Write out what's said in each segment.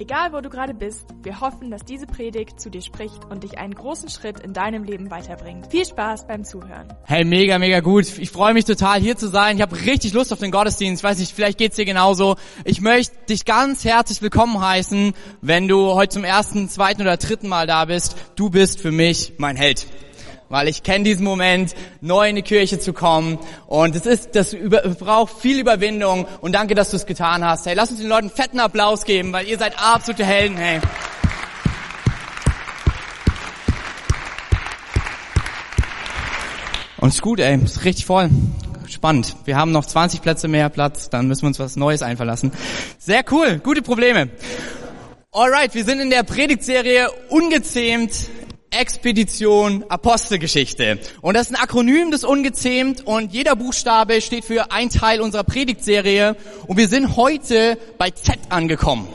Egal wo du gerade bist, wir hoffen, dass diese Predigt zu dir spricht und dich einen großen Schritt in deinem Leben weiterbringt. Viel Spaß beim Zuhören. Hey, mega, mega gut. Ich freue mich total hier zu sein. Ich habe richtig Lust auf den Gottesdienst. Ich weiß nicht, vielleicht geht's dir genauso. Ich möchte dich ganz herzlich willkommen heißen, wenn du heute zum ersten, zweiten oder dritten Mal da bist. Du bist für mich mein Held weil ich kenne diesen Moment, neu in die Kirche zu kommen und es ist, das über, braucht viel Überwindung und danke, dass du es getan hast. Hey, lass uns den Leuten fetten Applaus geben, weil ihr seid absolute Helden, hey. Und ist gut, ey, es ist richtig voll. Spannend. Wir haben noch 20 Plätze mehr Platz, dann müssen wir uns was Neues einverlassen. Sehr cool, gute Probleme. Alright, wir sind in der Predigtserie Ungezähmt Expedition Apostelgeschichte. Und das ist ein Akronym des Ungezähmt und jeder Buchstabe steht für ein Teil unserer Predigtserie und wir sind heute bei Z angekommen.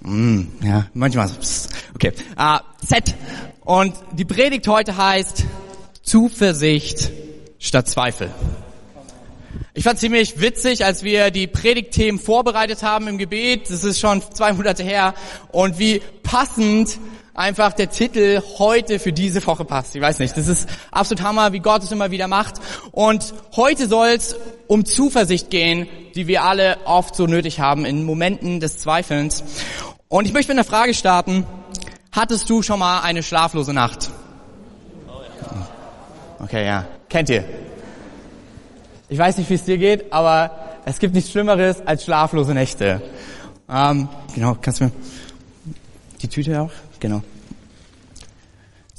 Mm, ja, manchmal so. Okay. Uh, Z. Und die Predigt heute heißt Zuversicht statt Zweifel. Ich fand ziemlich witzig, als wir die Predigtthemen vorbereitet haben im Gebet. Das ist schon zwei Monate her. Und wie passend einfach der Titel heute für diese Woche passt. Ich weiß nicht, das ist absolut Hammer, wie Gott es immer wieder macht. Und heute soll es um Zuversicht gehen, die wir alle oft so nötig haben in Momenten des Zweifelns. Und ich möchte mit einer Frage starten. Hattest du schon mal eine schlaflose Nacht? Okay, ja. Kennt ihr? Ich weiß nicht, wie es dir geht, aber es gibt nichts Schlimmeres als schlaflose Nächte. Ähm, genau, kannst du mir die Tüte auch? Genau.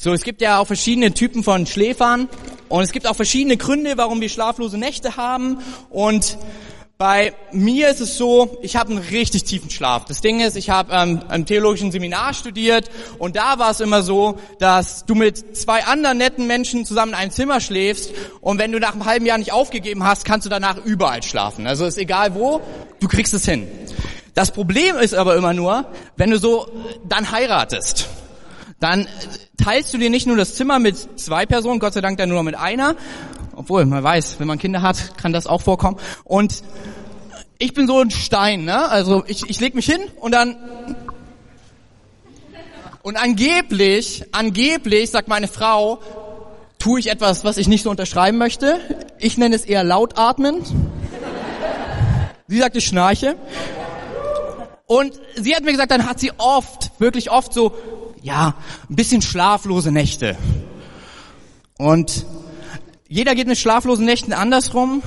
So, es gibt ja auch verschiedene Typen von Schläfern und es gibt auch verschiedene Gründe, warum wir schlaflose Nächte haben und bei mir ist es so, ich habe einen richtig tiefen Schlaf. Das Ding ist, ich habe ähm, im theologischen Seminar studiert und da war es immer so, dass du mit zwei anderen netten Menschen zusammen in einem Zimmer schläfst und wenn du nach einem halben Jahr nicht aufgegeben hast, kannst du danach überall schlafen. Also ist egal wo, du kriegst es hin. Das Problem ist aber immer nur, wenn du so dann heiratest, dann teilst du dir nicht nur das Zimmer mit zwei Personen, Gott sei Dank dann nur noch mit einer, obwohl man weiß, wenn man Kinder hat, kann das auch vorkommen. Und ich bin so ein Stein, ne? Also ich, ich leg mich hin und dann und angeblich, angeblich sagt meine Frau, tue ich etwas, was ich nicht so unterschreiben möchte. Ich nenne es eher laut atmen. Sie sagt, ich schnarche. Und sie hat mir gesagt, dann hat sie oft, wirklich oft so, ja, ein bisschen schlaflose Nächte. Und jeder geht mit schlaflosen Nächten andersrum.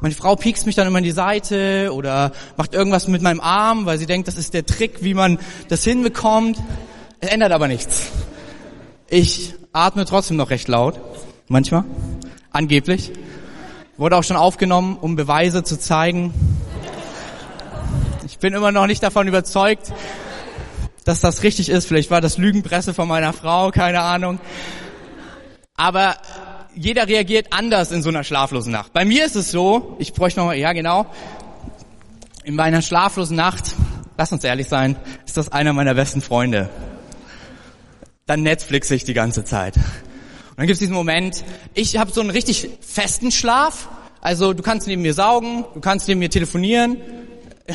Meine Frau piekst mich dann immer in die Seite oder macht irgendwas mit meinem Arm, weil sie denkt, das ist der Trick, wie man das hinbekommt. Es ändert aber nichts. Ich atme trotzdem noch recht laut. Manchmal. Angeblich. Wurde auch schon aufgenommen, um Beweise zu zeigen bin immer noch nicht davon überzeugt, dass das richtig ist. Vielleicht war das Lügenpresse von meiner Frau, keine Ahnung. Aber jeder reagiert anders in so einer schlaflosen Nacht. Bei mir ist es so, ich bräuchte noch mal, ja genau, in meiner schlaflosen Nacht, lass uns ehrlich sein, ist das einer meiner besten Freunde. Dann Netflix ich die ganze Zeit. Und dann gibt es diesen Moment, ich habe so einen richtig festen Schlaf. Also du kannst neben mir saugen, du kannst neben mir telefonieren,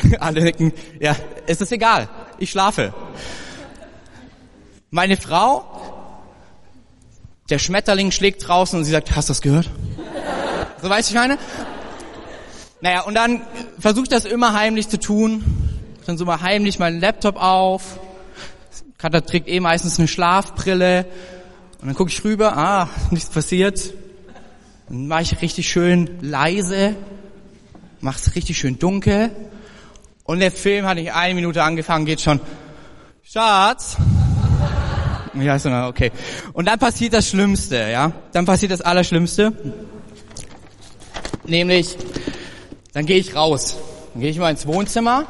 Alle denken, ja, es ist egal, ich schlafe. Meine Frau, der Schmetterling schlägt draußen und sie sagt, hast du das gehört? So weiß ich meine. Naja, und dann versuche ich das immer heimlich zu tun. Dann so mal heimlich meinen Laptop auf. Katha trägt eh meistens eine Schlafbrille. Und dann gucke ich rüber, ah, nichts passiert. Dann mache ich richtig schön leise, mach's richtig schön dunkel. Und der Film hat nicht eine Minute angefangen, geht schon, Schatz. Ja, so, okay. Und dann passiert das Schlimmste, ja. Dann passiert das Allerschlimmste. Nämlich, dann gehe ich raus. Dann gehe ich mal ins Wohnzimmer,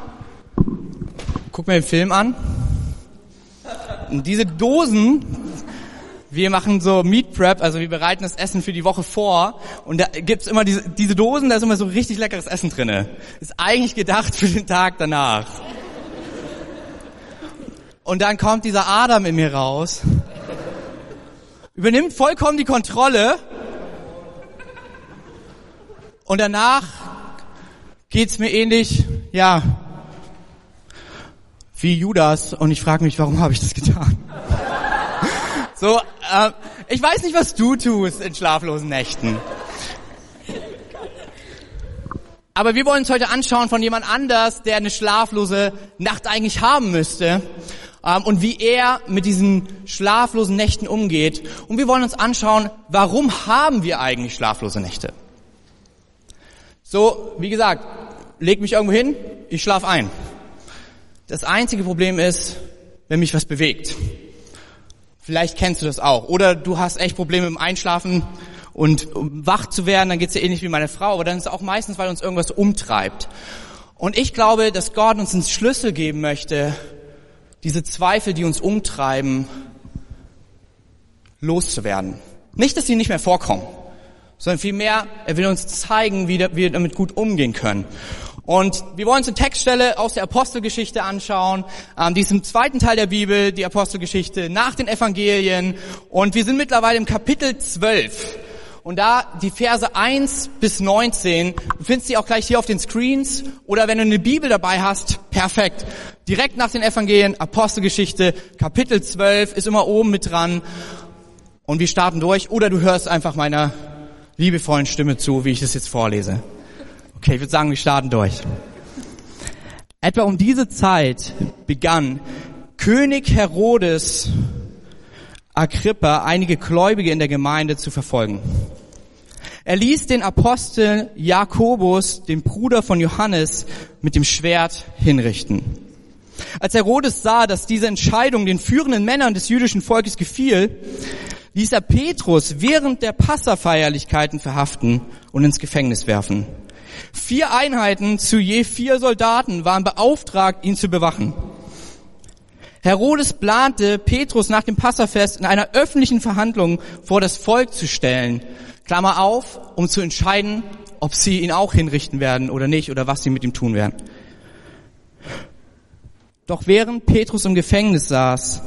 guck mir den Film an. Und diese Dosen wir machen so Meat Prep, also wir bereiten das Essen für die Woche vor und da gibt's immer diese, diese Dosen, da ist immer so richtig leckeres Essen drinne. Ist eigentlich gedacht für den Tag danach. Und dann kommt dieser Adam in mir raus, übernimmt vollkommen die Kontrolle und danach geht's mir ähnlich, ja, wie Judas und ich frage mich, warum habe ich das getan? So, äh, ich weiß nicht, was du tust in schlaflosen Nächten. Aber wir wollen uns heute anschauen von jemand anders, der eine schlaflose Nacht eigentlich haben müsste ähm, und wie er mit diesen schlaflosen Nächten umgeht. Und wir wollen uns anschauen, warum haben wir eigentlich schlaflose Nächte? So, wie gesagt, leg mich irgendwo hin, ich schlaf ein. Das einzige Problem ist, wenn mich was bewegt. Vielleicht kennst du das auch. Oder du hast echt Probleme im Einschlafen und um wach zu werden, dann geht's dir ähnlich wie meine Frau, aber dann ist es auch meistens, weil uns irgendwas umtreibt. Und ich glaube, dass Gott uns einen Schlüssel geben möchte, diese Zweifel, die uns umtreiben, loszuwerden. Nicht, dass sie nicht mehr vorkommen, sondern vielmehr, er will uns zeigen, wie wir damit gut umgehen können. Und wir wollen uns eine Textstelle aus der Apostelgeschichte anschauen. Ähm, die ist im zweiten Teil der Bibel, die Apostelgeschichte nach den Evangelien. Und wir sind mittlerweile im Kapitel 12. Und da die Verse 1 bis 19, du findest sie auch gleich hier auf den Screens. Oder wenn du eine Bibel dabei hast, perfekt. Direkt nach den Evangelien, Apostelgeschichte, Kapitel 12 ist immer oben mit dran. Und wir starten durch. Oder du hörst einfach meiner liebevollen Stimme zu, wie ich das jetzt vorlese. Okay, ich würde sagen, wir starten durch. Etwa um diese Zeit begann König Herodes Agrippa einige Gläubige in der Gemeinde zu verfolgen. Er ließ den Apostel Jakobus, den Bruder von Johannes, mit dem Schwert hinrichten. Als Herodes sah, dass diese Entscheidung den führenden Männern des jüdischen Volkes gefiel, ließ er Petrus während der Passafeierlichkeiten verhaften und ins Gefängnis werfen. Vier Einheiten zu je vier Soldaten waren beauftragt, ihn zu bewachen. Herodes plante, Petrus nach dem Passafest in einer öffentlichen Verhandlung vor das Volk zu stellen. Klammer auf, um zu entscheiden, ob sie ihn auch hinrichten werden oder nicht oder was sie mit ihm tun werden. Doch während Petrus im Gefängnis saß,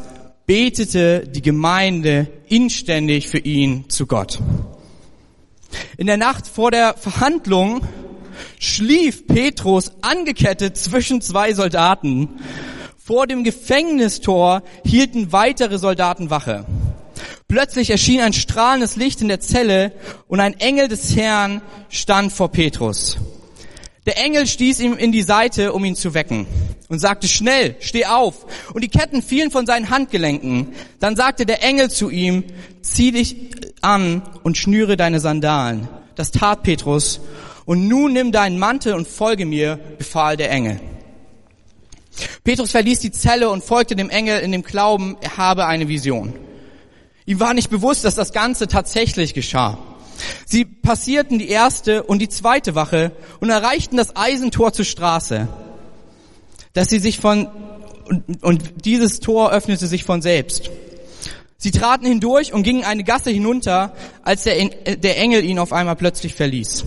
betete die Gemeinde inständig für ihn zu Gott. In der Nacht vor der Verhandlung schlief Petrus angekettet zwischen zwei Soldaten. Vor dem Gefängnistor hielten weitere Soldaten Wache. Plötzlich erschien ein strahlendes Licht in der Zelle und ein Engel des Herrn stand vor Petrus. Der Engel stieß ihm in die Seite, um ihn zu wecken und sagte, schnell, steh auf. Und die Ketten fielen von seinen Handgelenken. Dann sagte der Engel zu ihm, zieh dich an und schnüre deine Sandalen. Das tat Petrus und nun nimm deinen Mantel und folge mir, befahl der Engel. Petrus verließ die Zelle und folgte dem Engel in dem Glauben, er habe eine Vision. Ihm war nicht bewusst, dass das Ganze tatsächlich geschah. Sie passierten die erste und die zweite Wache und erreichten das Eisentor zur Straße, dass sie sich von, und, und dieses Tor öffnete sich von selbst. Sie traten hindurch und gingen eine Gasse hinunter, als der, der Engel ihn auf einmal plötzlich verließ.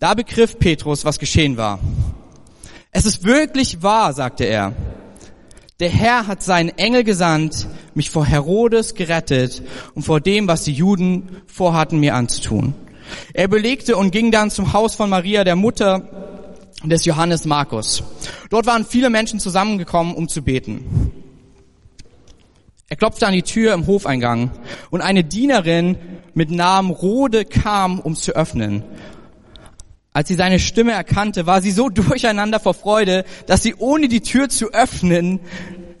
Da begriff Petrus, was geschehen war. Es ist wirklich wahr, sagte er. Der Herr hat seinen Engel gesandt, mich vor Herodes gerettet und vor dem, was die Juden vorhatten, mir anzutun. Er belegte und ging dann zum Haus von Maria, der Mutter des Johannes Markus. Dort waren viele Menschen zusammengekommen, um zu beten. Er klopfte an die Tür im Hofeingang und eine Dienerin mit Namen Rode kam, um zu öffnen. Als sie seine Stimme erkannte, war sie so durcheinander vor Freude, dass sie ohne die Tür zu öffnen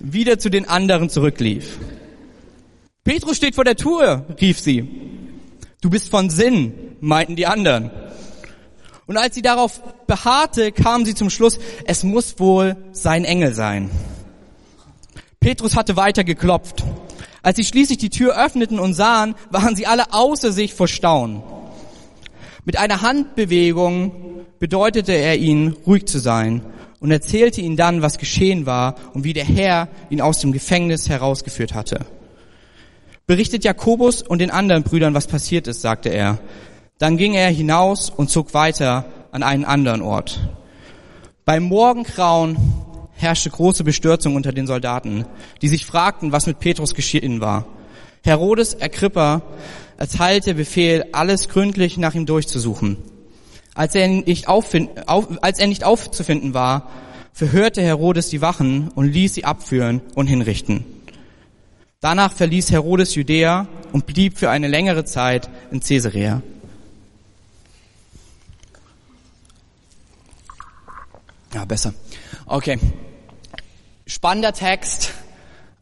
wieder zu den anderen zurücklief. Petrus steht vor der Tür, rief sie. Du bist von Sinn, meinten die anderen. Und als sie darauf beharrte, kam sie zum Schluss, es muss wohl sein Engel sein. Petrus hatte weiter geklopft. Als sie schließlich die Tür öffneten und sahen, waren sie alle außer sich vor Staunen. Mit einer Handbewegung bedeutete er ihnen, ruhig zu sein und erzählte ihnen dann, was geschehen war und wie der Herr ihn aus dem Gefängnis herausgeführt hatte. Berichtet Jakobus und den anderen Brüdern, was passiert ist, sagte er. Dann ging er hinaus und zog weiter an einen anderen Ort. Beim Morgengrauen herrschte große Bestürzung unter den Soldaten, die sich fragten, was mit Petrus geschehen war. Herodes Agrippa erteilte Befehl, alles gründlich nach ihm durchzusuchen. Als er nicht, auf, als er nicht aufzufinden war, verhörte Herodes die Wachen und ließ sie abführen und hinrichten. Danach verließ Herodes Judäa und blieb für eine längere Zeit in Caesarea. Ja, besser. Okay. Spannender Text.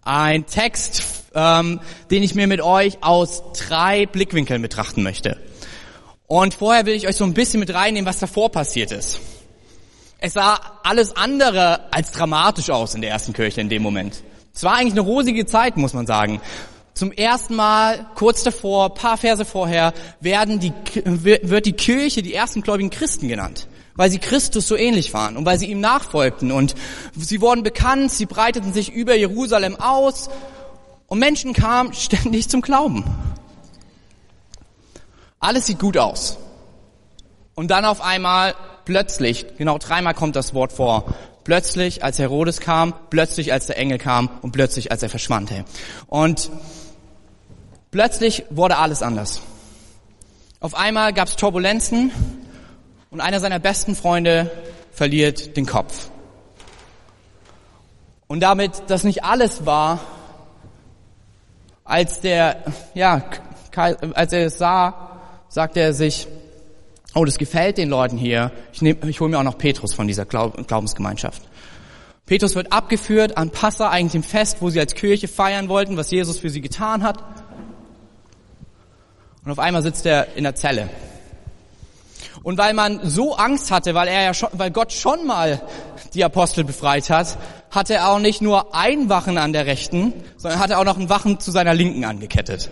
Ein Text, ähm, den ich mir mit euch aus drei Blickwinkeln betrachten möchte. Und vorher will ich euch so ein bisschen mit reinnehmen, was davor passiert ist. Es sah alles andere als dramatisch aus in der ersten Kirche in dem Moment. Es war eigentlich eine rosige Zeit, muss man sagen. Zum ersten Mal, kurz davor, paar Verse vorher, werden die, wird die Kirche die ersten gläubigen Christen genannt, weil sie Christus so ähnlich waren und weil sie ihm nachfolgten. Und sie wurden bekannt, sie breiteten sich über Jerusalem aus und Menschen kamen ständig zum Glauben. Alles sieht gut aus. Und dann auf einmal, plötzlich, genau dreimal kommt das Wort vor, Plötzlich, als Herodes kam, plötzlich, als der Engel kam und plötzlich, als er verschwand. Und plötzlich wurde alles anders. Auf einmal gab es Turbulenzen und einer seiner besten Freunde verliert den Kopf. Und damit das nicht alles war, als der, ja, als er es sah, sagte er sich, oh, das gefällt den Leuten hier. Ich, nehm, ich hole mir auch noch Petrus von dieser Glaubensgemeinschaft. Petrus wird abgeführt an Passa, eigentlich im Fest, wo sie als Kirche feiern wollten, was Jesus für sie getan hat. Und auf einmal sitzt er in der Zelle. Und weil man so Angst hatte, weil er ja schon, weil Gott schon mal die Apostel befreit hat, hatte er auch nicht nur ein Wachen an der rechten, sondern hatte auch noch einen Wachen zu seiner linken angekettet.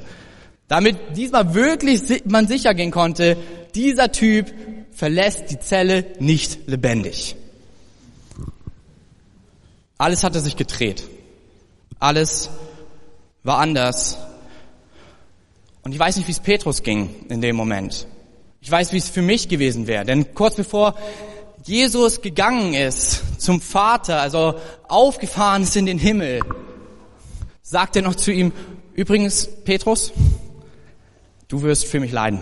Damit diesmal wirklich man sicher gehen konnte, dieser Typ verlässt die Zelle nicht lebendig. Alles hatte sich gedreht. Alles war anders. Und ich weiß nicht, wie es Petrus ging in dem Moment. Ich weiß, wie es für mich gewesen wäre. Denn kurz bevor Jesus gegangen ist zum Vater, also aufgefahren ist in den Himmel, sagt er noch zu ihm, übrigens, Petrus, du wirst für mich leiden.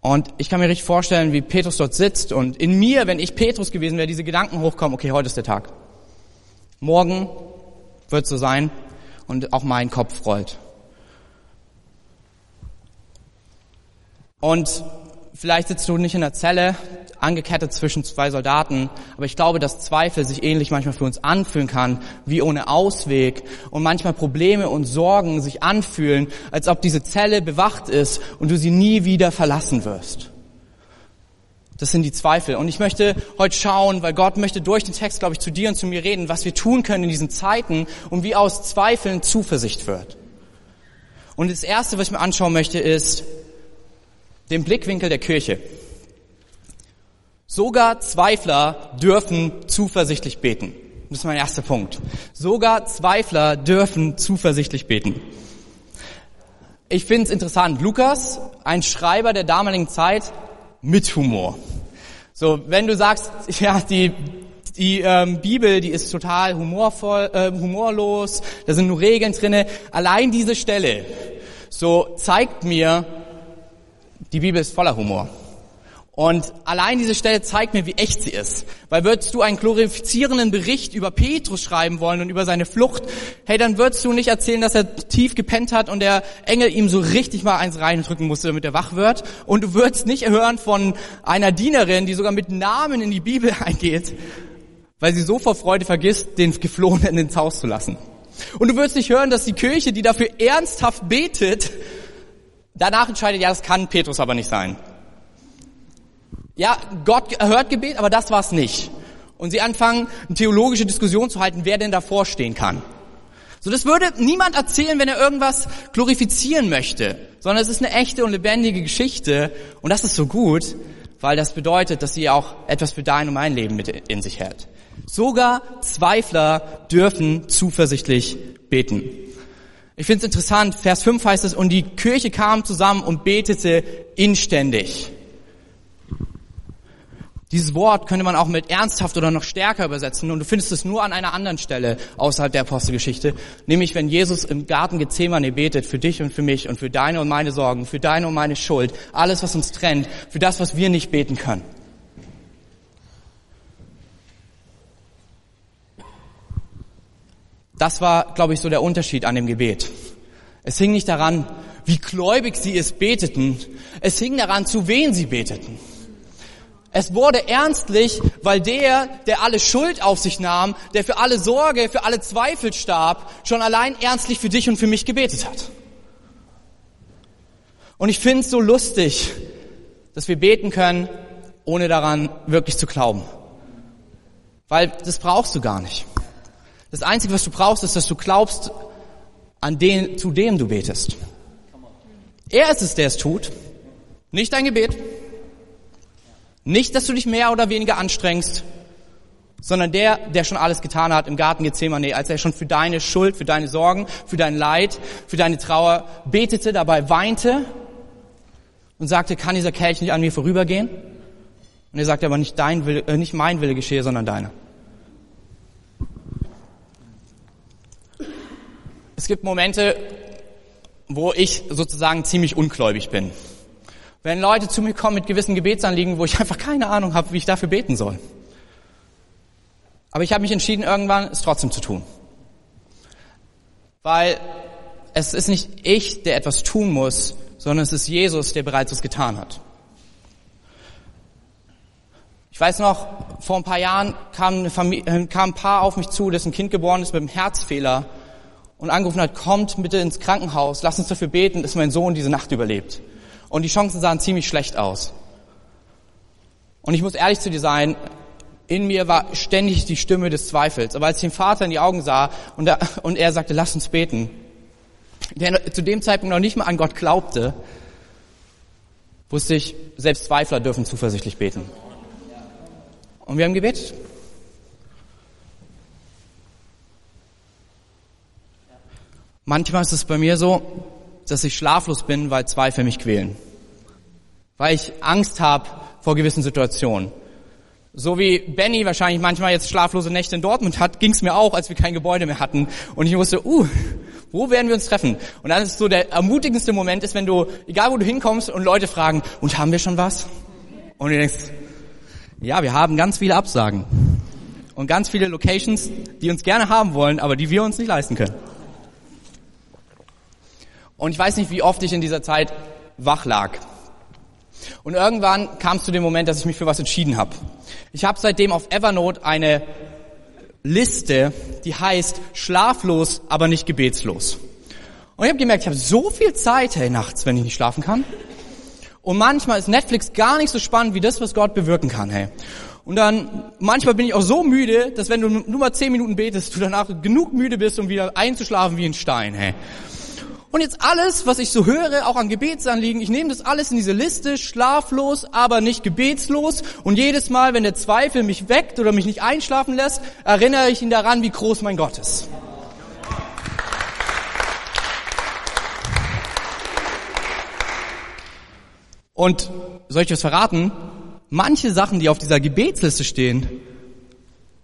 Und ich kann mir richtig vorstellen, wie Petrus dort sitzt und in mir, wenn ich Petrus gewesen wäre, diese Gedanken hochkommen, okay, heute ist der Tag. Morgen wird so sein und auch mein Kopf rollt. Und vielleicht sitzt du nicht in der Zelle, angekettet zwischen zwei Soldaten. Aber ich glaube, dass Zweifel sich ähnlich manchmal für uns anfühlen kann, wie ohne Ausweg. Und manchmal Probleme und Sorgen sich anfühlen, als ob diese Zelle bewacht ist und du sie nie wieder verlassen wirst. Das sind die Zweifel. Und ich möchte heute schauen, weil Gott möchte durch den Text, glaube ich, zu dir und zu mir reden, was wir tun können in diesen Zeiten und wie aus Zweifeln Zuversicht wird. Und das Erste, was ich mir anschauen möchte, ist den Blickwinkel der Kirche. Sogar Zweifler dürfen zuversichtlich beten. Das ist mein erster Punkt. Sogar Zweifler dürfen zuversichtlich beten. Ich finde es interessant. Lukas, ein Schreiber der damaligen Zeit, mit Humor. So, wenn du sagst, ja, die, die ähm, Bibel, die ist total humorvoll, äh, humorlos, da sind nur Regeln drinne. Allein diese Stelle, so zeigt mir, die Bibel ist voller Humor. Und allein diese Stelle zeigt mir, wie echt sie ist. Weil würdest du einen glorifizierenden Bericht über Petrus schreiben wollen und über seine Flucht, hey, dann würdest du nicht erzählen, dass er tief gepennt hat und der Engel ihm so richtig mal eins reindrücken musste, damit er wach wird. Und du würdest nicht hören von einer Dienerin, die sogar mit Namen in die Bibel eingeht, weil sie so vor Freude vergisst, den Geflohenen ins Haus zu lassen. Und du würdest nicht hören, dass die Kirche, die dafür ernsthaft betet, danach entscheidet, ja, das kann Petrus aber nicht sein. Ja, Gott hört Gebet, aber das war's nicht. Und sie anfangen, eine theologische Diskussion zu halten, wer denn davor stehen kann. So, das würde niemand erzählen, wenn er irgendwas glorifizieren möchte, sondern es ist eine echte und lebendige Geschichte. Und das ist so gut, weil das bedeutet, dass sie auch etwas für dein und mein Leben mit in sich hält. Sogar Zweifler dürfen zuversichtlich beten. Ich finde es interessant, Vers 5 heißt es, und die Kirche kam zusammen und betete inständig. Dieses Wort könnte man auch mit ernsthaft oder noch stärker übersetzen und du findest es nur an einer anderen Stelle außerhalb der Apostelgeschichte, nämlich wenn Jesus im Garten Gethsemane betet für dich und für mich und für deine und meine Sorgen, für deine und meine Schuld, alles was uns trennt, für das, was wir nicht beten können. Das war, glaube ich, so der Unterschied an dem Gebet. Es hing nicht daran, wie gläubig sie es beteten, es hing daran, zu wen sie beteten. Es wurde ernstlich, weil der, der alle Schuld auf sich nahm, der für alle Sorge, für alle Zweifel starb, schon allein ernstlich für dich und für mich gebetet hat. Und ich finde es so lustig, dass wir beten können, ohne daran wirklich zu glauben. Weil das brauchst du gar nicht. Das Einzige, was du brauchst, ist, dass du glaubst an den, zu dem du betest. Er ist es, der es tut, nicht dein Gebet. Nicht, dass du dich mehr oder weniger anstrengst, sondern der, der schon alles getan hat im Garten Gethsemane, als er schon für deine Schuld, für deine Sorgen, für dein Leid, für deine Trauer betete, dabei weinte und sagte, kann dieser Kelch nicht an mir vorübergehen? Und er sagte aber nicht dein Wille, äh, nicht mein Wille geschehe, sondern deiner. Es gibt Momente, wo ich sozusagen ziemlich ungläubig bin. Wenn Leute zu mir kommen mit gewissen Gebetsanliegen, wo ich einfach keine Ahnung habe, wie ich dafür beten soll. Aber ich habe mich entschieden, irgendwann es trotzdem zu tun. Weil es ist nicht ich, der etwas tun muss, sondern es ist Jesus, der bereits es getan hat. Ich weiß noch, vor ein paar Jahren kam, Familie, äh, kam ein Paar auf mich zu, dessen Kind geboren ist mit einem Herzfehler und angerufen hat, kommt bitte ins Krankenhaus, lasst uns dafür beten, dass mein Sohn diese Nacht überlebt und die Chancen sahen ziemlich schlecht aus. Und ich muss ehrlich zu dir sein, in mir war ständig die Stimme des Zweifels. Aber als ich den Vater in die Augen sah und er, und er sagte, lass uns beten, der zu dem Zeitpunkt noch nicht mal an Gott glaubte, wusste ich, selbst Zweifler dürfen zuversichtlich beten. Und wir haben gebetet. Manchmal ist es bei mir so, dass ich schlaflos bin, weil Zweifel mich quälen. Weil ich Angst habe vor gewissen Situationen. So wie Benny wahrscheinlich manchmal jetzt schlaflose Nächte in Dortmund hat, ging es mir auch, als wir kein Gebäude mehr hatten. Und ich wusste, uh, wo werden wir uns treffen? Und dann ist so der ermutigendste Moment ist, wenn du, egal wo du hinkommst und Leute fragen, und haben wir schon was? Und du denkst, ja, wir haben ganz viele Absagen. Und ganz viele Locations, die uns gerne haben wollen, aber die wir uns nicht leisten können. Und ich weiß nicht, wie oft ich in dieser Zeit wach lag. Und irgendwann kam es zu dem Moment, dass ich mich für was entschieden habe. Ich habe seitdem auf Evernote eine Liste, die heißt schlaflos, aber nicht gebetslos. Und ich habe gemerkt, ich habe so viel Zeit, hey, nachts, wenn ich nicht schlafen kann. Und manchmal ist Netflix gar nicht so spannend wie das, was Gott bewirken kann, hey. Und dann, manchmal bin ich auch so müde, dass wenn du nur mal zehn Minuten betest, du danach genug müde bist, um wieder einzuschlafen wie ein Stein, hey. Und jetzt alles, was ich so höre, auch an Gebetsanliegen, ich nehme das alles in diese Liste, schlaflos, aber nicht gebetslos. Und jedes Mal, wenn der Zweifel mich weckt oder mich nicht einschlafen lässt, erinnere ich ihn daran, wie groß mein Gott ist. Und soll ich was verraten? Manche Sachen, die auf dieser Gebetsliste stehen,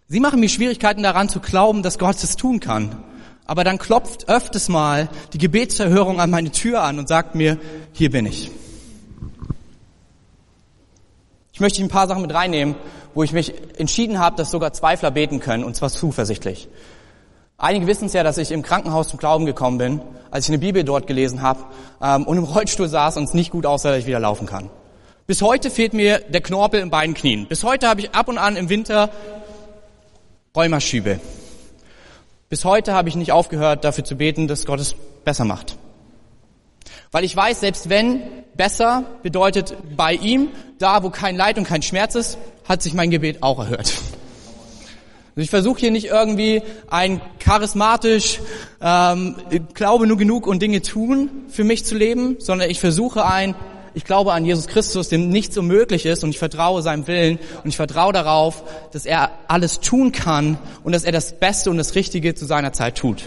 sie machen mir Schwierigkeiten daran zu glauben, dass Gott es tun kann. Aber dann klopft öfters mal die Gebetserhörung an meine Tür an und sagt mir, hier bin ich. Ich möchte ein paar Sachen mit reinnehmen, wo ich mich entschieden habe, dass sogar Zweifler beten können, und zwar zuversichtlich. Einige wissen es ja, dass ich im Krankenhaus zum Glauben gekommen bin, als ich eine Bibel dort gelesen habe ähm, und im Rollstuhl saß und es nicht gut aussah, dass ich wieder laufen kann. Bis heute fehlt mir der Knorpel in beiden Knien. Bis heute habe ich ab und an im Winter Rheumaschübe. Bis heute habe ich nicht aufgehört, dafür zu beten, dass Gott es besser macht. Weil ich weiß, selbst wenn besser bedeutet bei ihm, da wo kein Leid und kein Schmerz ist, hat sich mein Gebet auch erhört. Also ich versuche hier nicht irgendwie ein charismatisch, ähm, glaube nur genug und Dinge tun für mich zu leben, sondern ich versuche ein, ich glaube an Jesus Christus, dem nichts unmöglich ist und ich vertraue seinem Willen und ich vertraue darauf, dass er alles tun kann und dass er das Beste und das Richtige zu seiner Zeit tut.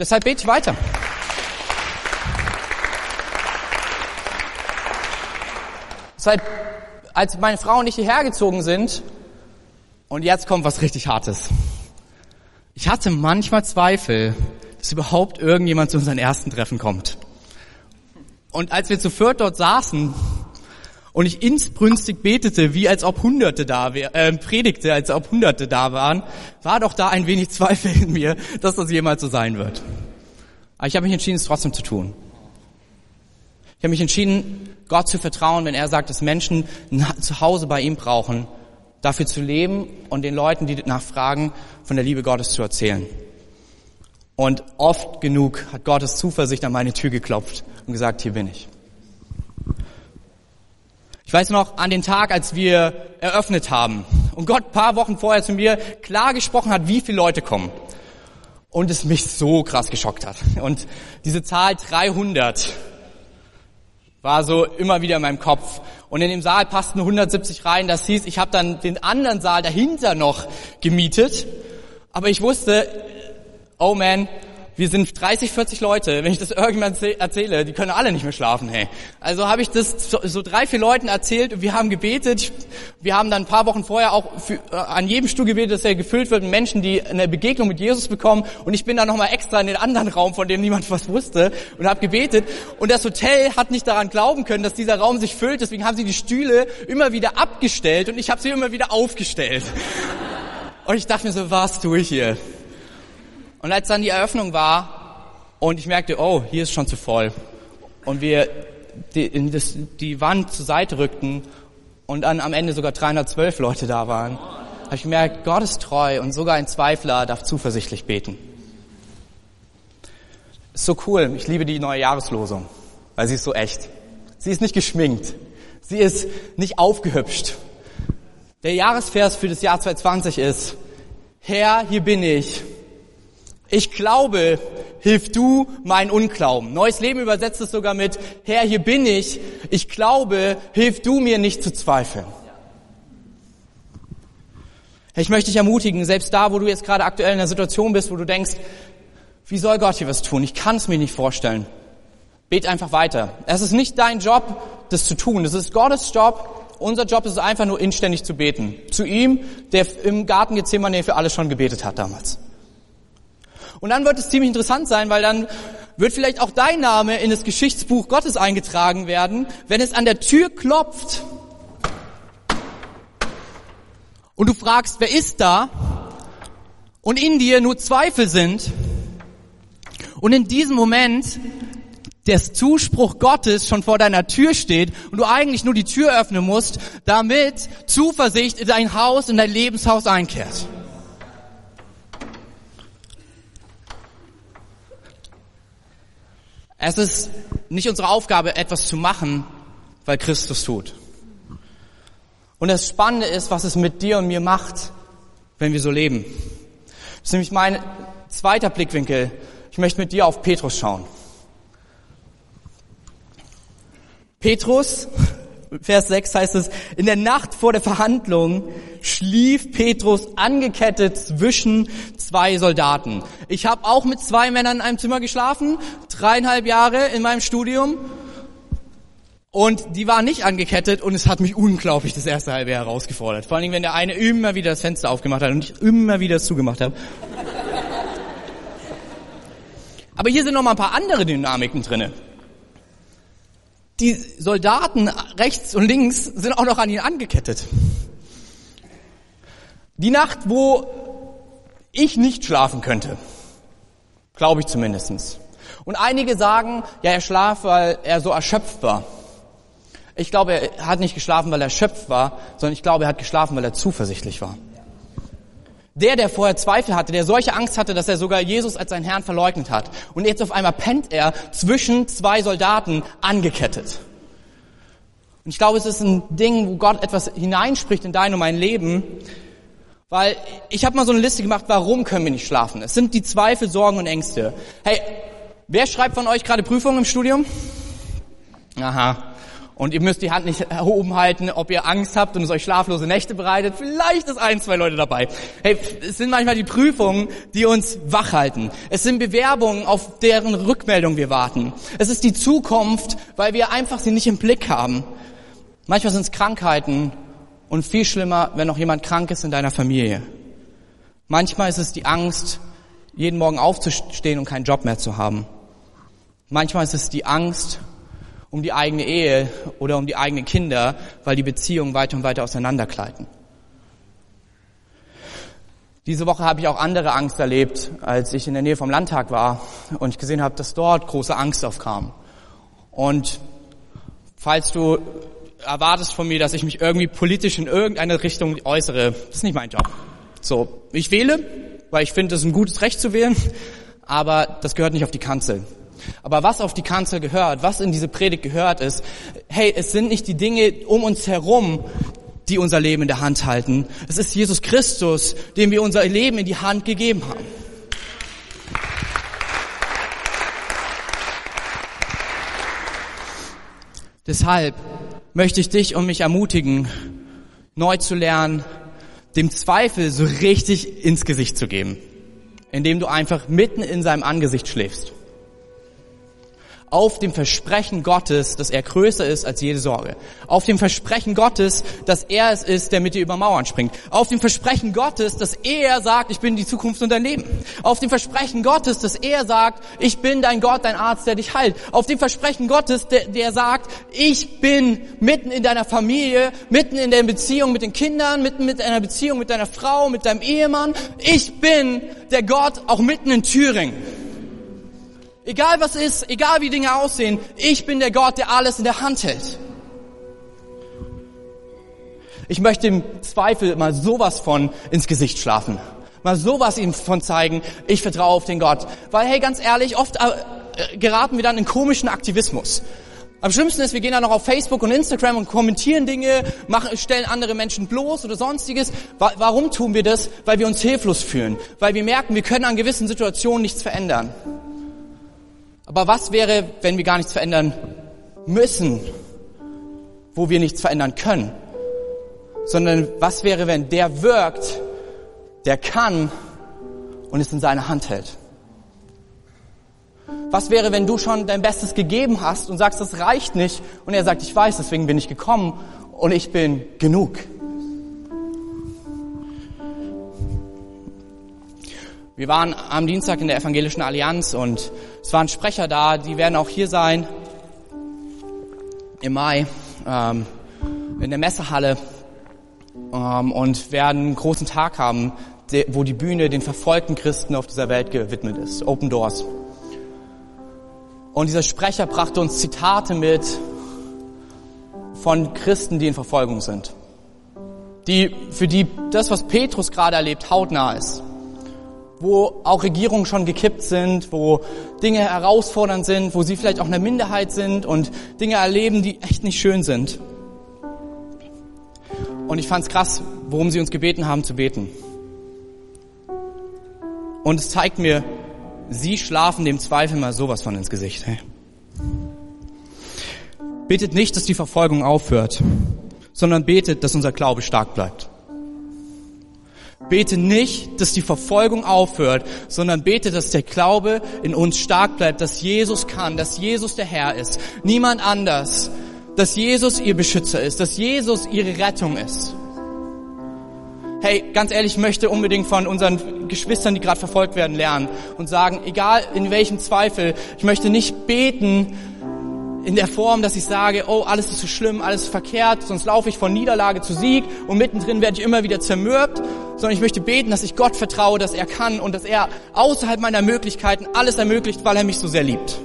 Deshalb bete ich weiter. Seit, als meine Frau und ich hierher gezogen sind, und jetzt kommt was richtig Hartes. Ich hatte manchmal Zweifel, dass überhaupt irgendjemand zu unseren ersten Treffen kommt. Und als wir zu viert dort saßen und ich insbrünstig betete, wie als ob Hunderte da wären, äh, predigte, als ob Hunderte da waren, war doch da ein wenig Zweifel in mir, dass das jemals so sein wird. Aber ich habe mich entschieden, es trotzdem zu tun. Ich habe mich entschieden, Gott zu vertrauen, wenn er sagt, dass Menschen ein Zuhause bei ihm brauchen, dafür zu leben und den Leuten, die nachfragen, von der Liebe Gottes zu erzählen. Und oft genug hat Gottes Zuversicht an meine Tür geklopft und gesagt, hier bin ich. Ich weiß noch an den Tag, als wir eröffnet haben und Gott ein paar Wochen vorher zu mir klar gesprochen hat, wie viele Leute kommen. Und es mich so krass geschockt hat. Und diese Zahl 300 war so immer wieder in meinem Kopf. Und in dem Saal passten 170 rein. Das hieß, ich habe dann den anderen Saal dahinter noch gemietet. Aber ich wusste, oh man, wir sind 30, 40 Leute, wenn ich das irgendwann erzähle, die können alle nicht mehr schlafen, hey. Also habe ich das so, so, drei, vier Leuten erzählt und wir haben gebetet. Wir haben dann ein paar Wochen vorher auch für, äh, an jedem Stuhl gebetet, dass er gefüllt wird mit Menschen, die eine Begegnung mit Jesus bekommen. Und ich bin dann nochmal extra in den anderen Raum, von dem niemand was wusste, und habe gebetet. Und das Hotel hat nicht daran glauben können, dass dieser Raum sich füllt. Deswegen haben sie die Stühle immer wieder abgestellt und ich habe sie immer wieder aufgestellt. Und ich dachte mir so, was tue ich hier? Und als dann die Eröffnung war und ich merkte, oh, hier ist schon zu voll und wir die, das, die Wand zur Seite rückten und dann am Ende sogar 312 Leute da waren, habe ich gemerkt, Gott ist treu und sogar ein Zweifler darf zuversichtlich beten. Ist so cool. Ich liebe die neue Jahreslosung, weil sie ist so echt. Sie ist nicht geschminkt. Sie ist nicht aufgehübscht. Der Jahresvers für das Jahr 2020 ist, Herr, hier bin ich ich glaube, hilf du mein Unglauben. Neues Leben übersetzt es sogar mit, Herr, hier bin ich. Ich glaube, hilf du mir nicht zu zweifeln. Ich möchte dich ermutigen, selbst da, wo du jetzt gerade aktuell in einer Situation bist, wo du denkst, wie soll Gott hier was tun? Ich kann es mir nicht vorstellen. Bet einfach weiter. Es ist nicht dein Job, das zu tun. Es ist Gottes Job. Unser Job ist es einfach nur inständig zu beten. Zu ihm, der im Garten Gethsemane für alles schon gebetet hat damals. Und dann wird es ziemlich interessant sein, weil dann wird vielleicht auch dein Name in das Geschichtsbuch Gottes eingetragen werden, wenn es an der Tür klopft und du fragst, wer ist da? Und in dir nur Zweifel sind. Und in diesem Moment der Zuspruch Gottes schon vor deiner Tür steht und du eigentlich nur die Tür öffnen musst, damit Zuversicht in dein Haus, in dein Lebenshaus einkehrt. Es ist nicht unsere Aufgabe, etwas zu machen, weil Christus tut. Und das Spannende ist, was es mit dir und mir macht, wenn wir so leben. Das ist nämlich mein zweiter Blickwinkel. Ich möchte mit dir auf Petrus schauen. Petrus Vers 6 heißt es, in der Nacht vor der Verhandlung schlief Petrus angekettet zwischen zwei Soldaten. Ich habe auch mit zwei Männern in einem Zimmer geschlafen, dreieinhalb Jahre in meinem Studium. Und die waren nicht angekettet und es hat mich unglaublich das erste halbe Jahr herausgefordert. Vor allem, wenn der eine immer wieder das Fenster aufgemacht hat und ich immer wieder es zugemacht habe. Aber hier sind noch mal ein paar andere Dynamiken drinne die Soldaten rechts und links sind auch noch an ihn angekettet. Die Nacht, wo ich nicht schlafen könnte, glaube ich zumindestens. Und einige sagen, ja, er schlaf, weil er so erschöpft war. Ich glaube, er hat nicht geschlafen, weil er erschöpft war, sondern ich glaube, er hat geschlafen, weil er zuversichtlich war. Der, der vorher Zweifel hatte, der solche Angst hatte, dass er sogar Jesus als seinen Herrn verleugnet hat. Und jetzt auf einmal pennt er zwischen zwei Soldaten angekettet. Und ich glaube, es ist ein Ding, wo Gott etwas hineinspricht in dein und mein Leben. Weil ich habe mal so eine Liste gemacht, warum können wir nicht schlafen? Es sind die Zweifel, Sorgen und Ängste. Hey, wer schreibt von euch gerade Prüfungen im Studium? Aha. Und ihr müsst die Hand nicht erhoben halten, ob ihr Angst habt und es euch schlaflose Nächte bereitet. Vielleicht ist ein, zwei Leute dabei. Hey, es sind manchmal die Prüfungen, die uns wach halten. Es sind Bewerbungen, auf deren Rückmeldung wir warten. Es ist die Zukunft, weil wir einfach sie nicht im Blick haben. Manchmal sind es Krankheiten und viel schlimmer, wenn noch jemand krank ist in deiner Familie. Manchmal ist es die Angst, jeden Morgen aufzustehen und keinen Job mehr zu haben. Manchmal ist es die Angst um die eigene Ehe oder um die eigenen Kinder, weil die Beziehungen weiter und weiter auseinandergleiten. Diese Woche habe ich auch andere Angst erlebt, als ich in der Nähe vom Landtag war und ich gesehen habe, dass dort große Angst aufkam. Und falls du erwartest von mir, dass ich mich irgendwie politisch in irgendeine Richtung äußere, das ist nicht mein Job. So, ich wähle, weil ich finde, es ist ein gutes Recht zu wählen, aber das gehört nicht auf die Kanzel. Aber was auf die Kanzel gehört, was in diese Predigt gehört ist, hey, es sind nicht die Dinge um uns herum, die unser Leben in der Hand halten. Es ist Jesus Christus, dem wir unser Leben in die Hand gegeben haben. Deshalb möchte ich dich und mich ermutigen, neu zu lernen, dem Zweifel so richtig ins Gesicht zu geben, indem du einfach mitten in seinem Angesicht schläfst auf dem Versprechen Gottes, dass er größer ist als jede Sorge. Auf dem Versprechen Gottes, dass er es ist, der mit dir über Mauern springt. Auf dem Versprechen Gottes, dass er sagt, ich bin die Zukunft und dein Leben. Auf dem Versprechen Gottes, dass er sagt, ich bin dein Gott, dein Arzt, der dich heilt. Auf dem Versprechen Gottes, der, der sagt, ich bin mitten in deiner Familie, mitten in der Beziehung mit den Kindern, mitten mit einer Beziehung mit deiner Frau, mit deinem Ehemann. Ich bin der Gott auch mitten in Thüringen. Egal was ist, egal wie Dinge aussehen, ich bin der Gott, der alles in der Hand hält. Ich möchte im Zweifel mal sowas von ins Gesicht schlafen. Mal sowas ihm von zeigen, ich vertraue auf den Gott. Weil, hey, ganz ehrlich, oft äh, geraten wir dann in komischen Aktivismus. Am schlimmsten ist, wir gehen dann noch auf Facebook und Instagram und kommentieren Dinge, machen, stellen andere Menschen bloß oder sonstiges. Warum tun wir das? Weil wir uns hilflos fühlen. Weil wir merken, wir können an gewissen Situationen nichts verändern. Aber was wäre, wenn wir gar nichts verändern müssen, wo wir nichts verändern können? Sondern was wäre, wenn der wirkt, der kann und es in seiner Hand hält? Was wäre, wenn du schon dein Bestes gegeben hast und sagst, das reicht nicht und er sagt, ich weiß, deswegen bin ich gekommen und ich bin genug? Wir waren am Dienstag in der Evangelischen Allianz und es waren Sprecher da, die werden auch hier sein. Im Mai ähm, in der Messehalle ähm, und werden einen großen Tag haben, wo die Bühne den verfolgten Christen auf dieser Welt gewidmet ist, Open Doors. Und dieser Sprecher brachte uns Zitate mit von Christen, die in Verfolgung sind, die für die das, was Petrus gerade erlebt, hautnah ist wo auch Regierungen schon gekippt sind, wo Dinge herausfordernd sind, wo sie vielleicht auch eine Minderheit sind und Dinge erleben, die echt nicht schön sind. Und ich fand es krass, worum sie uns gebeten haben zu beten. Und es zeigt mir, sie schlafen dem Zweifel mal sowas von ins Gesicht. Hey. Betet nicht, dass die Verfolgung aufhört, sondern betet, dass unser Glaube stark bleibt. Bete nicht, dass die Verfolgung aufhört, sondern bete, dass der Glaube in uns stark bleibt, dass Jesus kann, dass Jesus der Herr ist, niemand anders, dass Jesus ihr Beschützer ist, dass Jesus ihre Rettung ist. Hey, ganz ehrlich, ich möchte unbedingt von unseren Geschwistern, die gerade verfolgt werden, lernen und sagen, egal in welchem Zweifel, ich möchte nicht beten, in der Form, dass ich sage, oh, alles ist so schlimm, alles ist verkehrt, sonst laufe ich von Niederlage zu Sieg und mittendrin werde ich immer wieder zermürbt, sondern ich möchte beten, dass ich Gott vertraue, dass er kann und dass er außerhalb meiner Möglichkeiten alles ermöglicht, weil er mich so sehr liebt.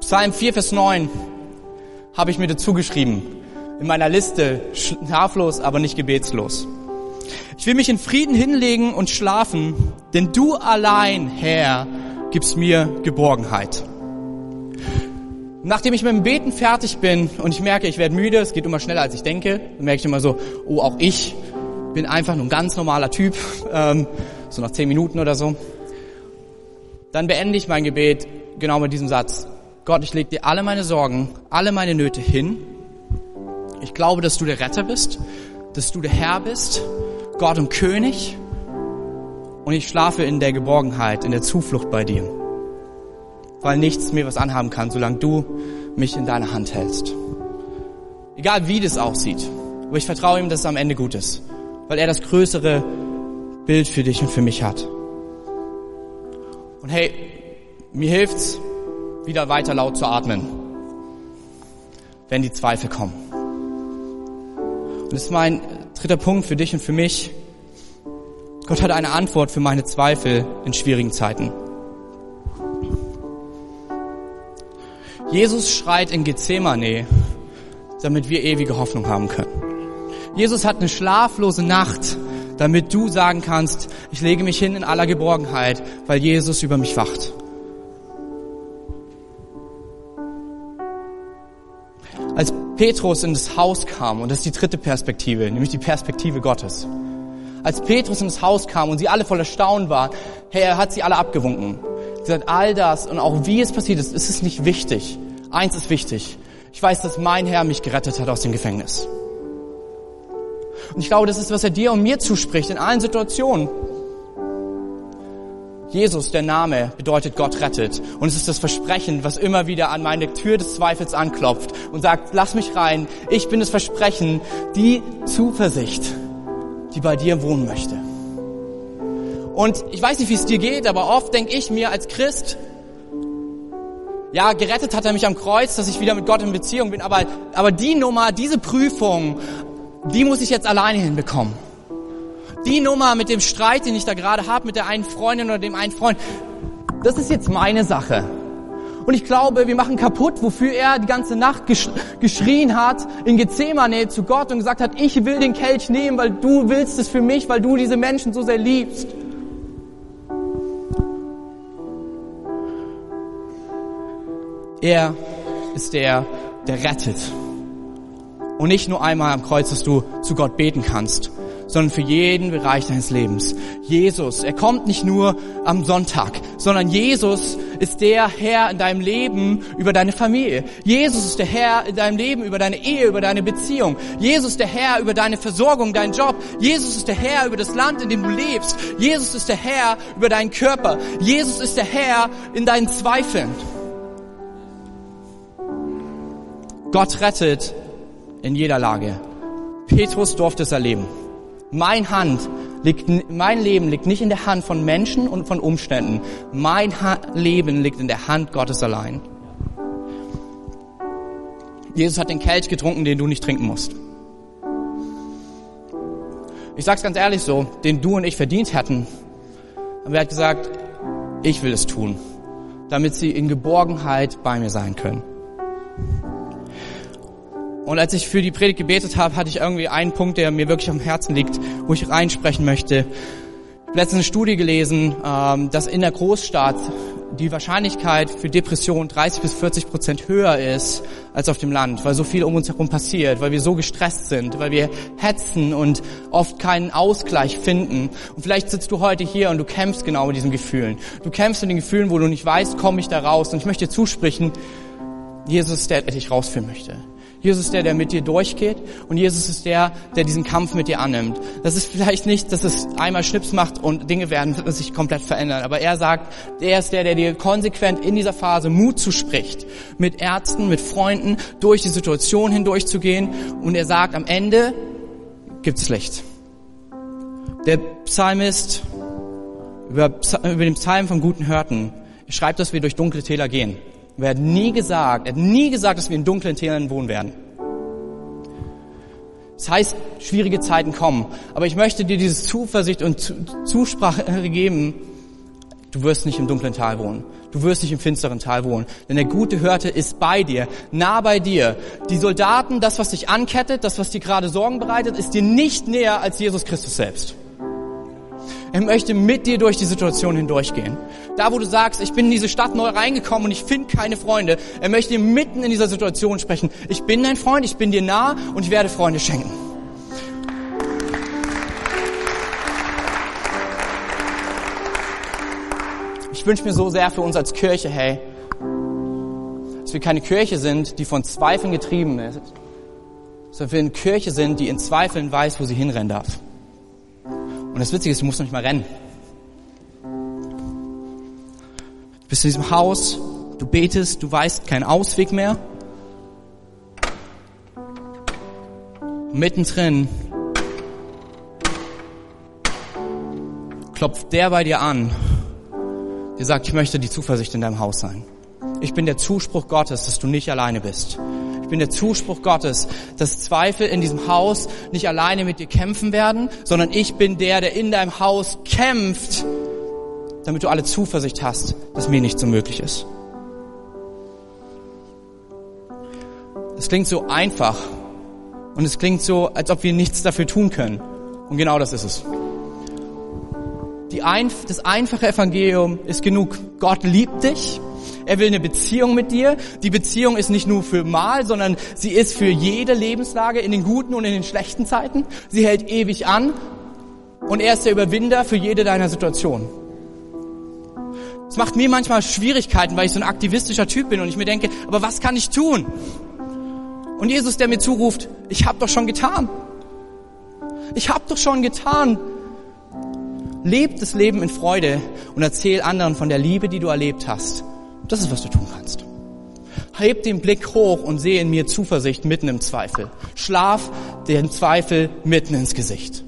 Psalm 4, Vers 9 habe ich mir dazu geschrieben. In meiner Liste schlaflos, aber nicht gebetslos. Ich will mich in Frieden hinlegen und schlafen, denn du allein, Herr, gibst mir Geborgenheit. Nachdem ich mit dem Beten fertig bin und ich merke, ich werde müde, es geht immer schneller als ich denke, dann merke ich immer so, oh, auch ich bin einfach nur ein ganz normaler Typ, ähm, so nach zehn Minuten oder so. Dann beende ich mein Gebet genau mit diesem Satz. Gott, ich lege dir alle meine Sorgen, alle meine Nöte hin. Ich glaube, dass du der Retter bist, dass du der Herr bist, Gott und König. Und ich schlafe in der Geborgenheit, in der Zuflucht bei dir. Weil nichts mir was anhaben kann, solange du mich in deiner Hand hältst. Egal wie das aussieht. Aber ich vertraue ihm, dass es am Ende gut ist. Weil er das größere Bild für dich und für mich hat. Und hey, mir hilft's, wieder weiter laut zu atmen, wenn die Zweifel kommen. Und das ist mein dritter Punkt für dich und für mich. Gott hat eine Antwort für meine Zweifel in schwierigen Zeiten. Jesus schreit in Gethsemane, damit wir ewige Hoffnung haben können. Jesus hat eine schlaflose Nacht, damit du sagen kannst, ich lege mich hin in aller Geborgenheit, weil Jesus über mich wacht. Als Petrus in das Haus kam, und das ist die dritte Perspektive, nämlich die Perspektive Gottes. Als Petrus ins Haus kam und sie alle voller Staunen waren, hey, er hat sie alle abgewunken. Er gesagt, all das und auch wie es passiert ist, ist es nicht wichtig. Eins ist wichtig. Ich weiß, dass mein Herr mich gerettet hat aus dem Gefängnis. Und ich glaube, das ist, was er dir und mir zuspricht in allen Situationen. Jesus, der Name, bedeutet Gott rettet. Und es ist das Versprechen, was immer wieder an meine Tür des Zweifels anklopft und sagt, lass mich rein. Ich bin das Versprechen, die Zuversicht, die bei dir wohnen möchte. Und ich weiß nicht, wie es dir geht, aber oft denke ich mir als Christ, ja, gerettet hat er mich am Kreuz, dass ich wieder mit Gott in Beziehung bin, aber, aber die Nummer, diese Prüfung, die muss ich jetzt alleine hinbekommen. Die Nummer mit dem Streit, den ich da gerade habe, mit der einen Freundin oder dem einen Freund, das ist jetzt meine Sache. Und ich glaube, wir machen kaputt, wofür er die ganze Nacht geschrien hat in Gethsemane zu Gott und gesagt hat, ich will den Kelch nehmen, weil du willst es für mich, weil du diese Menschen so sehr liebst. Er ist der, der rettet. Und nicht nur einmal am Kreuz, dass du zu Gott beten kannst, sondern für jeden Bereich deines Lebens. Jesus, er kommt nicht nur am Sonntag, sondern Jesus ist der Herr in deinem Leben über deine Familie. Jesus ist der Herr in deinem Leben über deine Ehe, über deine Beziehung. Jesus ist der Herr über deine Versorgung, deinen Job. Jesus ist der Herr über das Land, in dem du lebst. Jesus ist der Herr über deinen Körper. Jesus ist der Herr in deinen Zweifeln. Gott rettet in jeder Lage. Petrus durfte es erleben. Mein Hand liegt, mein Leben liegt nicht in der Hand von Menschen und von Umständen. Mein ha Leben liegt in der Hand Gottes allein. Jesus hat den Kelch getrunken, den du nicht trinken musst. Ich sag's ganz ehrlich so, den du und ich verdient hätten. Aber er hat gesagt, ich will es tun, damit sie in Geborgenheit bei mir sein können. Und als ich für die Predigt gebetet habe, hatte ich irgendwie einen Punkt, der mir wirklich am Herzen liegt, wo ich reinsprechen möchte. Letztens eine Studie gelesen, ähm, dass in der Großstadt die Wahrscheinlichkeit für Depression 30 bis 40 Prozent höher ist als auf dem Land, weil so viel um uns herum passiert, weil wir so gestresst sind, weil wir hetzen und oft keinen Ausgleich finden. Und vielleicht sitzt du heute hier und du kämpfst genau mit diesen Gefühlen. Du kämpfst mit den Gefühlen, wo du nicht weißt, komme ich da raus. Und ich möchte dir zusprechen, Jesus, der dich rausführen möchte. Jesus ist der, der mit dir durchgeht und Jesus ist der, der diesen Kampf mit dir annimmt. Das ist vielleicht nicht, dass es einmal Schnips macht und Dinge werden sich komplett verändern, aber er sagt, er ist der, der dir konsequent in dieser Phase Mut zuspricht, mit Ärzten, mit Freunden durch die Situation hindurchzugehen und er sagt, am Ende gibt's Licht. Der Psalmist über, über den Psalm vom guten Hörten schreibt, dass wir durch dunkle Täler gehen. Er hat nie gesagt, er hat nie gesagt, dass wir in dunklen Tälern wohnen werden. Das heißt, schwierige Zeiten kommen. Aber ich möchte dir diese Zuversicht und Zusprache geben, du wirst nicht im dunklen Tal wohnen. Du wirst nicht im finsteren Tal wohnen. Denn der gute Hörte ist bei dir, nah bei dir. Die Soldaten, das, was dich ankettet, das, was dir gerade Sorgen bereitet, ist dir nicht näher als Jesus Christus selbst. Er möchte mit dir durch die Situation hindurchgehen. Da, wo du sagst, ich bin in diese Stadt neu reingekommen und ich finde keine Freunde, er möchte dir mitten in dieser Situation sprechen. Ich bin dein Freund, ich bin dir nah und ich werde Freunde schenken. Ich wünsche mir so sehr für uns als Kirche, hey, wir keine Kirche sind, die von Zweifeln getrieben ist, sondern wir eine Kirche sind, die in Zweifeln weiß, wo sie hinrennen darf. Und das Witzige ist, du musst noch nicht mal rennen. Du bist in diesem Haus, du betest, du weißt keinen Ausweg mehr. Mittendrin klopft der bei dir an, der sagt, ich möchte die Zuversicht in deinem Haus sein. Ich bin der Zuspruch Gottes, dass du nicht alleine bist. Ich bin der Zuspruch Gottes, dass Zweifel in diesem Haus nicht alleine mit dir kämpfen werden, sondern ich bin der, der in deinem Haus kämpft, damit du alle Zuversicht hast, dass mir nicht so möglich ist. Es klingt so einfach und es klingt so, als ob wir nichts dafür tun können. Und genau das ist es. Die ein, das einfache Evangelium ist genug. Gott liebt dich. Er will eine Beziehung mit dir. Die Beziehung ist nicht nur für mal, sondern sie ist für jede Lebenslage, in den guten und in den schlechten Zeiten. Sie hält ewig an. Und er ist der Überwinder für jede deiner Situationen. Es macht mir manchmal Schwierigkeiten, weil ich so ein aktivistischer Typ bin und ich mir denke, aber was kann ich tun? Und Jesus, der mir zuruft, ich habe doch schon getan. Ich habe doch schon getan. Leb das Leben in Freude und erzähl anderen von der Liebe, die du erlebt hast. Das ist, was du tun kannst. Heb den Blick hoch und sehe in mir Zuversicht mitten im Zweifel. Schlaf den Zweifel mitten ins Gesicht.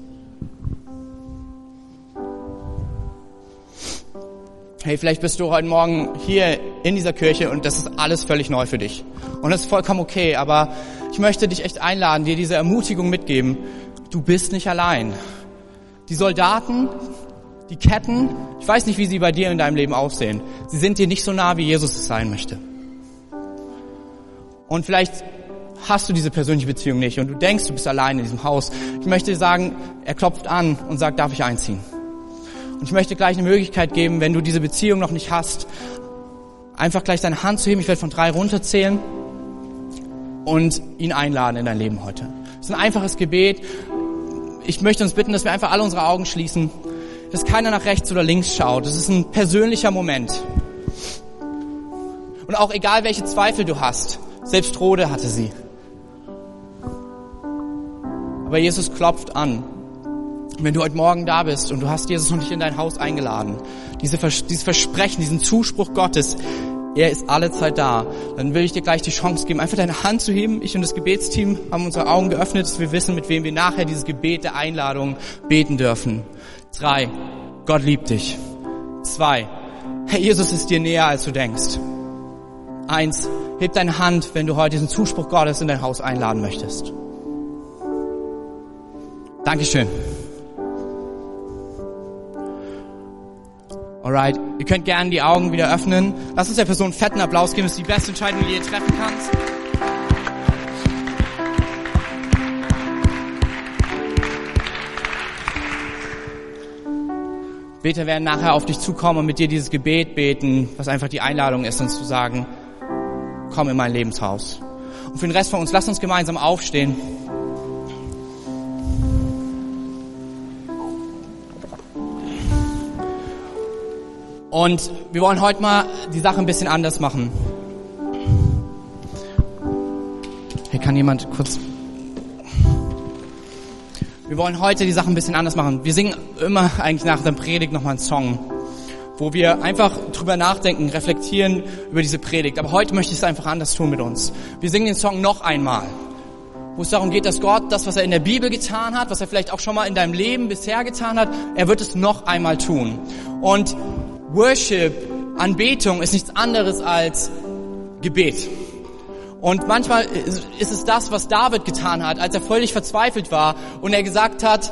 Hey, vielleicht bist du heute Morgen hier in dieser Kirche und das ist alles völlig neu für dich. Und das ist vollkommen okay, aber ich möchte dich echt einladen, dir diese Ermutigung mitgeben. Du bist nicht allein. Die Soldaten, die Ketten, ich weiß nicht, wie sie bei dir in deinem Leben aussehen. Sie sind dir nicht so nah, wie Jesus es sein möchte. Und vielleicht hast du diese persönliche Beziehung nicht und du denkst, du bist allein in diesem Haus. Ich möchte sagen, er klopft an und sagt, darf ich einziehen? Und ich möchte gleich eine Möglichkeit geben, wenn du diese Beziehung noch nicht hast, einfach gleich deine Hand zu heben. Ich werde von drei runterzählen und ihn einladen in dein Leben heute. Es ist ein einfaches Gebet. Ich möchte uns bitten, dass wir einfach alle unsere Augen schließen dass keiner nach rechts oder links schaut. Das ist ein persönlicher Moment. Und auch egal, welche Zweifel du hast, selbst Rode hatte sie. Aber Jesus klopft an. Wenn du heute Morgen da bist und du hast Jesus noch nicht in dein Haus eingeladen, diese, dieses Versprechen, diesen Zuspruch Gottes, er ist alle Zeit da, dann will ich dir gleich die Chance geben, einfach deine Hand zu heben. Ich und das Gebetsteam haben unsere Augen geöffnet, dass wir wissen, mit wem wir nachher dieses Gebet der Einladung beten dürfen. Drei, Gott liebt dich. Zwei, Herr Jesus ist dir näher, als du denkst. Eins, heb deine Hand, wenn du heute diesen Zuspruch Gottes in dein Haus einladen möchtest. Dankeschön. Alright, ihr könnt gerne die Augen wieder öffnen. Lass uns der Person einen fetten Applaus geben. Das ist die beste Entscheidung, die ihr treffen kannst. Beter werden nachher auf dich zukommen und mit dir dieses Gebet beten, was einfach die Einladung ist, uns zu sagen, komm in mein Lebenshaus. Und für den Rest von uns, lass uns gemeinsam aufstehen. Und wir wollen heute mal die Sache ein bisschen anders machen. Hier kann jemand kurz wir wollen heute die Sachen ein bisschen anders machen. Wir singen immer eigentlich nach der Predigt nochmal einen Song, wo wir einfach drüber nachdenken, reflektieren über diese Predigt. Aber heute möchte ich es einfach anders tun mit uns. Wir singen den Song noch einmal, wo es darum geht, dass Gott das, was er in der Bibel getan hat, was er vielleicht auch schon mal in deinem Leben bisher getan hat, er wird es noch einmal tun. Und Worship, Anbetung ist nichts anderes als Gebet. Und manchmal ist es das, was David getan hat, als er völlig verzweifelt war und er gesagt hat,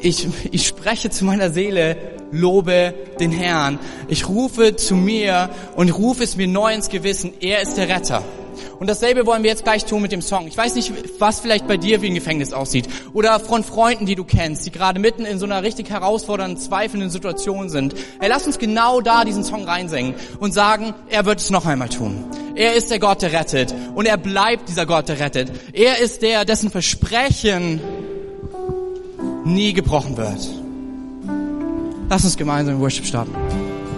ich, ich spreche zu meiner Seele, lobe den Herrn. Ich rufe zu mir und rufe es mir neu ins Gewissen, er ist der Retter. Und dasselbe wollen wir jetzt gleich tun mit dem Song. Ich weiß nicht, was vielleicht bei dir wie ein Gefängnis aussieht. Oder von Freunden, die du kennst, die gerade mitten in so einer richtig herausfordernden, zweifelnden Situation sind. Hey, lass uns genau da diesen Song reinsingen und sagen, er wird es noch einmal tun. Er ist der Gott, der rettet. Und er bleibt dieser Gott, der rettet. Er ist der, dessen Versprechen nie gebrochen wird. Lass uns gemeinsam Worship starten.